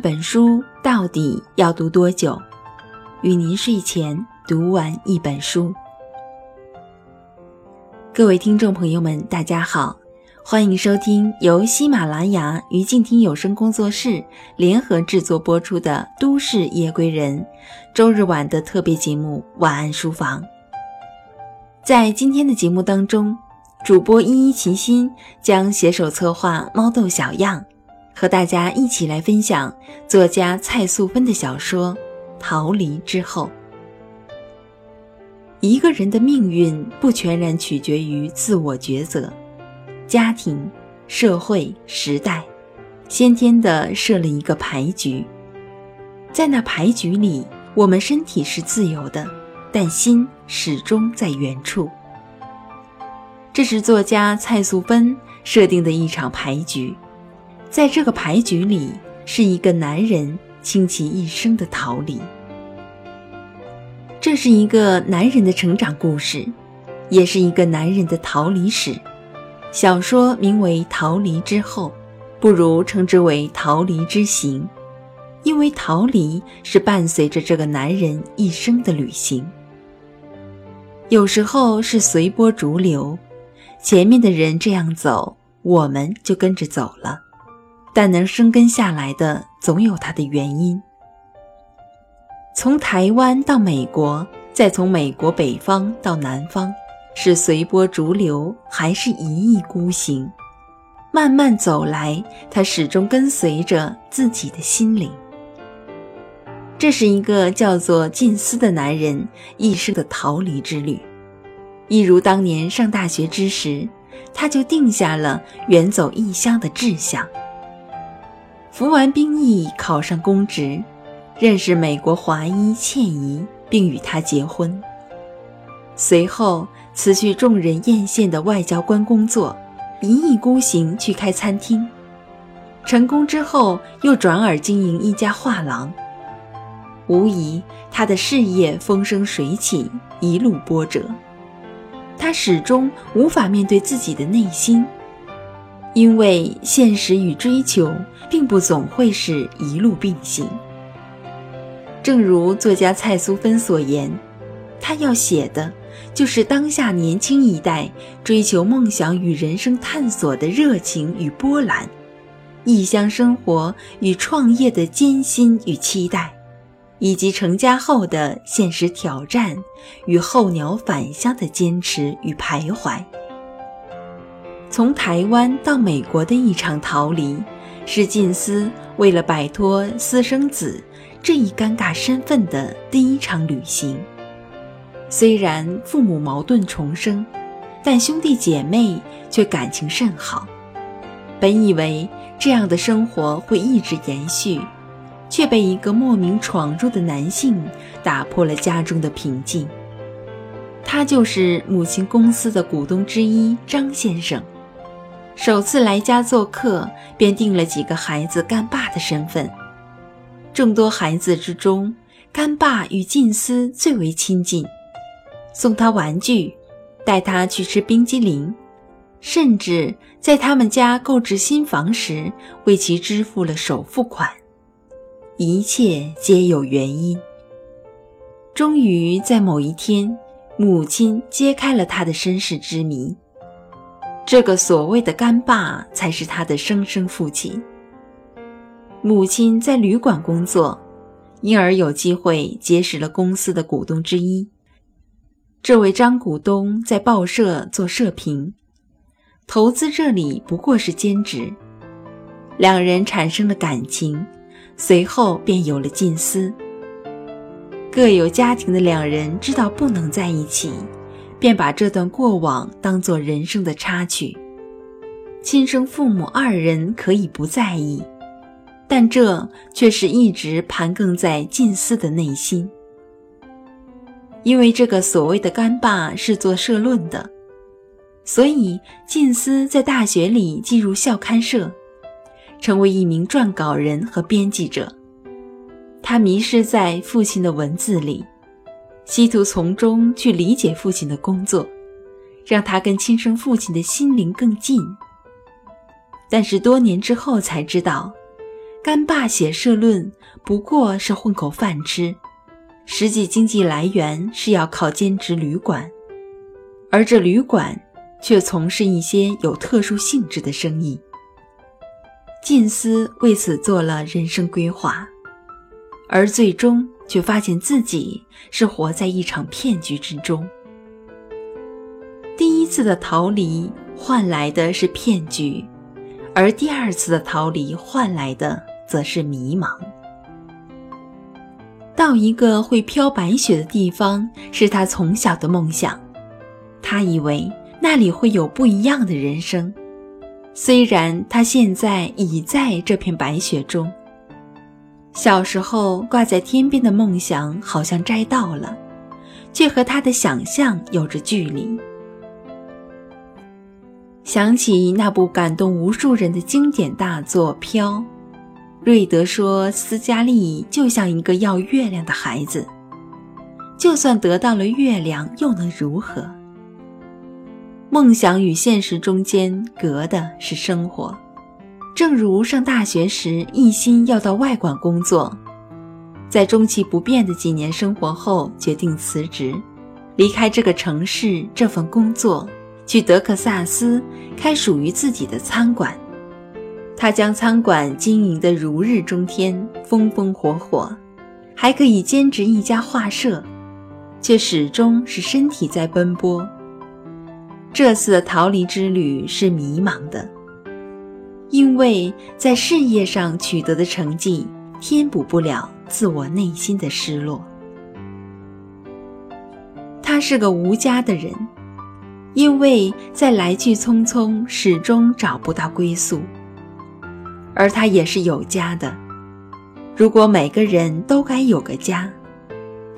本书到底要读多久？与您睡前读完一本书。各位听众朋友们，大家好，欢迎收听由喜马拉雅与静听有声工作室联合制作播出的《都市夜归人》周日晚的特别节目《晚安书房》。在今天的节目当中，主播依依齐心将携手策划《猫豆小样》。和大家一起来分享作家蔡素芬的小说《逃离之后》。一个人的命运不全然取决于自我抉择，家庭、社会、时代，先天的设了一个牌局。在那牌局里，我们身体是自由的，但心始终在原处。这是作家蔡素芬设定的一场牌局。在这个牌局里，是一个男人倾其一生的逃离。这是一个男人的成长故事，也是一个男人的逃离史。小说名为《逃离之后》，不如称之为《逃离之行》，因为逃离是伴随着这个男人一生的旅行。有时候是随波逐流，前面的人这样走，我们就跟着走了。但能生根下来的，总有它的原因。从台湾到美国，再从美国北方到南方，是随波逐流，还是一意孤行？慢慢走来，他始终跟随着自己的心灵。这是一个叫做近思的男人一生的逃离之旅，一如当年上大学之时，他就定下了远走异乡的志向。服完兵役，考上公职，认识美国华裔倩怡，并与她结婚。随后辞去众人艳羡的外交官工作，一意孤行去开餐厅。成功之后，又转而经营一家画廊。无疑，他的事业风生水起，一路波折。他始终无法面对自己的内心。因为现实与追求并不总会是一路并行。正如作家蔡苏芬所言，他要写的，就是当下年轻一代追求梦想与人生探索的热情与波澜，异乡生活与创业的艰辛与期待，以及成家后的现实挑战与候鸟返乡的坚持与徘徊。从台湾到美国的一场逃离，是近思为了摆脱私生子这一尴尬身份的第一场旅行。虽然父母矛盾重生，但兄弟姐妹却感情甚好。本以为这样的生活会一直延续，却被一个莫名闯入的男性打破了家中的平静。他就是母亲公司的股东之一张先生。首次来家做客，便定了几个孩子干爸的身份。众多孩子之中，干爸与近思最为亲近，送他玩具，带他去吃冰激凌，甚至在他们家购置新房时，为其支付了首付款。一切皆有原因。终于在某一天，母亲揭开了他的身世之谜。这个所谓的干爸才是他的生身父亲。母亲在旅馆工作，因而有机会结识了公司的股东之一。这位张股东在报社做社评，投资这里不过是兼职。两人产生了感情，随后便有了近思。各有家庭的两人知道不能在一起。便把这段过往当作人生的插曲。亲生父母二人可以不在意，但这却是一直盘亘在近思的内心。因为这个所谓的干爸是做社论的，所以近思在大学里进入校刊社，成为一名撰稿人和编辑者。他迷失在父亲的文字里。企图从中去理解父亲的工作，让他跟亲生父亲的心灵更近。但是多年之后才知道，干爸写社论不过是混口饭吃，实际经济来源是要靠兼职旅馆，而这旅馆却从事一些有特殊性质的生意。近思为此做了人生规划，而最终却发现自己是活在一场骗局之中。第一次的逃离换来的是骗局，而第二次的逃离换来的。则是迷茫。到一个会飘白雪的地方，是他从小的梦想。他以为那里会有不一样的人生。虽然他现在已在这片白雪中，小时候挂在天边的梦想好像摘到了，却和他的想象有着距离。想起那部感动无数人的经典大作《飘》。瑞德说：“斯嘉丽就像一个要月亮的孩子，就算得到了月亮，又能如何？梦想与现实中间隔的是生活。正如上大学时一心要到外馆工作，在中期不变的几年生活后，决定辞职，离开这个城市这份工作，去德克萨斯开属于自己的餐馆。”他将餐馆经营得如日中天、风风火火，还可以兼职一家画社，却始终是身体在奔波。这次的逃离之旅是迷茫的，因为在事业上取得的成绩填补不了自我内心的失落。他是个无家的人，因为在来去匆匆，始终找不到归宿。而他也是有家的。如果每个人都该有个家，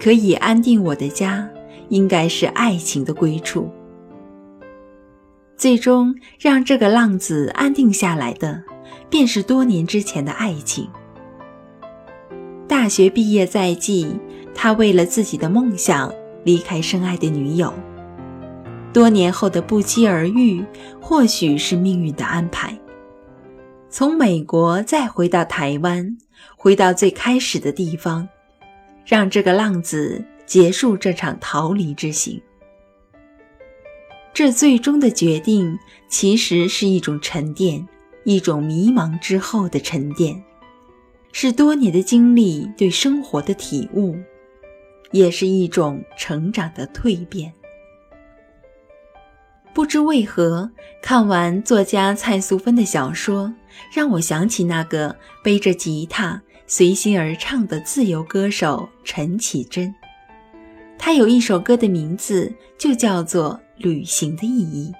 可以安定我的家，应该是爱情的归处。最终让这个浪子安定下来的，便是多年之前的爱情。大学毕业在即，他为了自己的梦想离开深爱的女友。多年后的不期而遇，或许是命运的安排。从美国再回到台湾，回到最开始的地方，让这个浪子结束这场逃离之行。这最终的决定，其实是一种沉淀，一种迷茫之后的沉淀，是多年的经历对生活的体悟，也是一种成长的蜕变。不知为何，看完作家蔡素芬的小说，让我想起那个背着吉他随心而唱的自由歌手陈绮贞。他有一首歌的名字就叫做《旅行的意义》。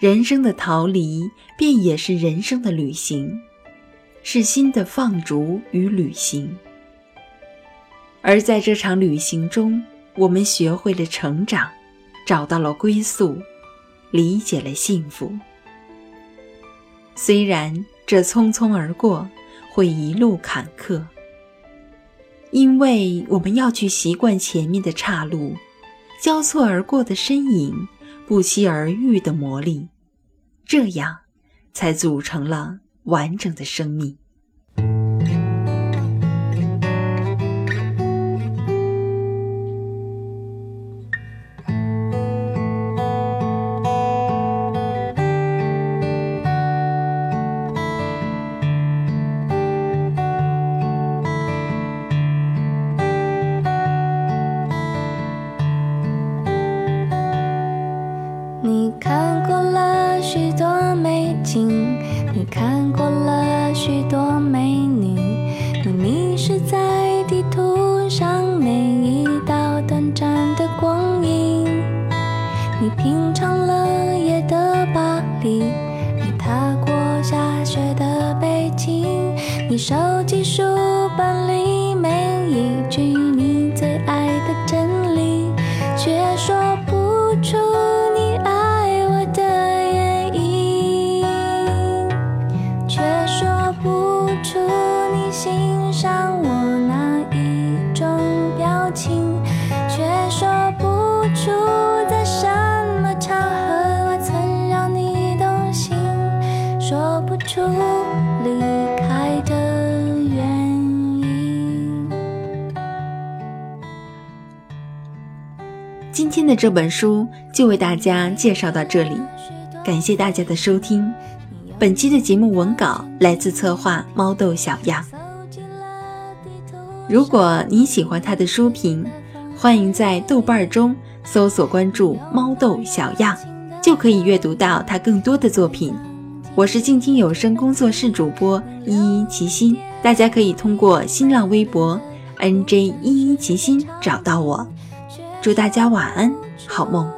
人生的逃离，便也是人生的旅行，是心的放逐与旅行。而在这场旅行中，我们学会了成长。找到了归宿，理解了幸福。虽然这匆匆而过会一路坎坷，因为我们要去习惯前面的岔路，交错而过的身影，不期而遇的魔力，这样才组成了完整的生命。的这本书就为大家介绍到这里，感谢大家的收听。本期的节目文稿来自策划猫豆小样。如果你喜欢他的书评，欢迎在豆瓣中搜索关注猫豆小样，就可以阅读到他更多的作品。我是静听有声工作室主播依依齐心，大家可以通过新浪微博 nj 依依齐心找到我。祝大家晚安，好梦。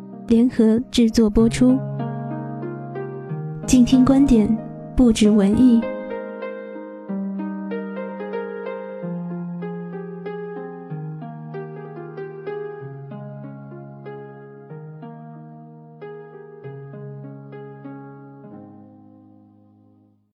联合制作播出，静听观点，不止文艺。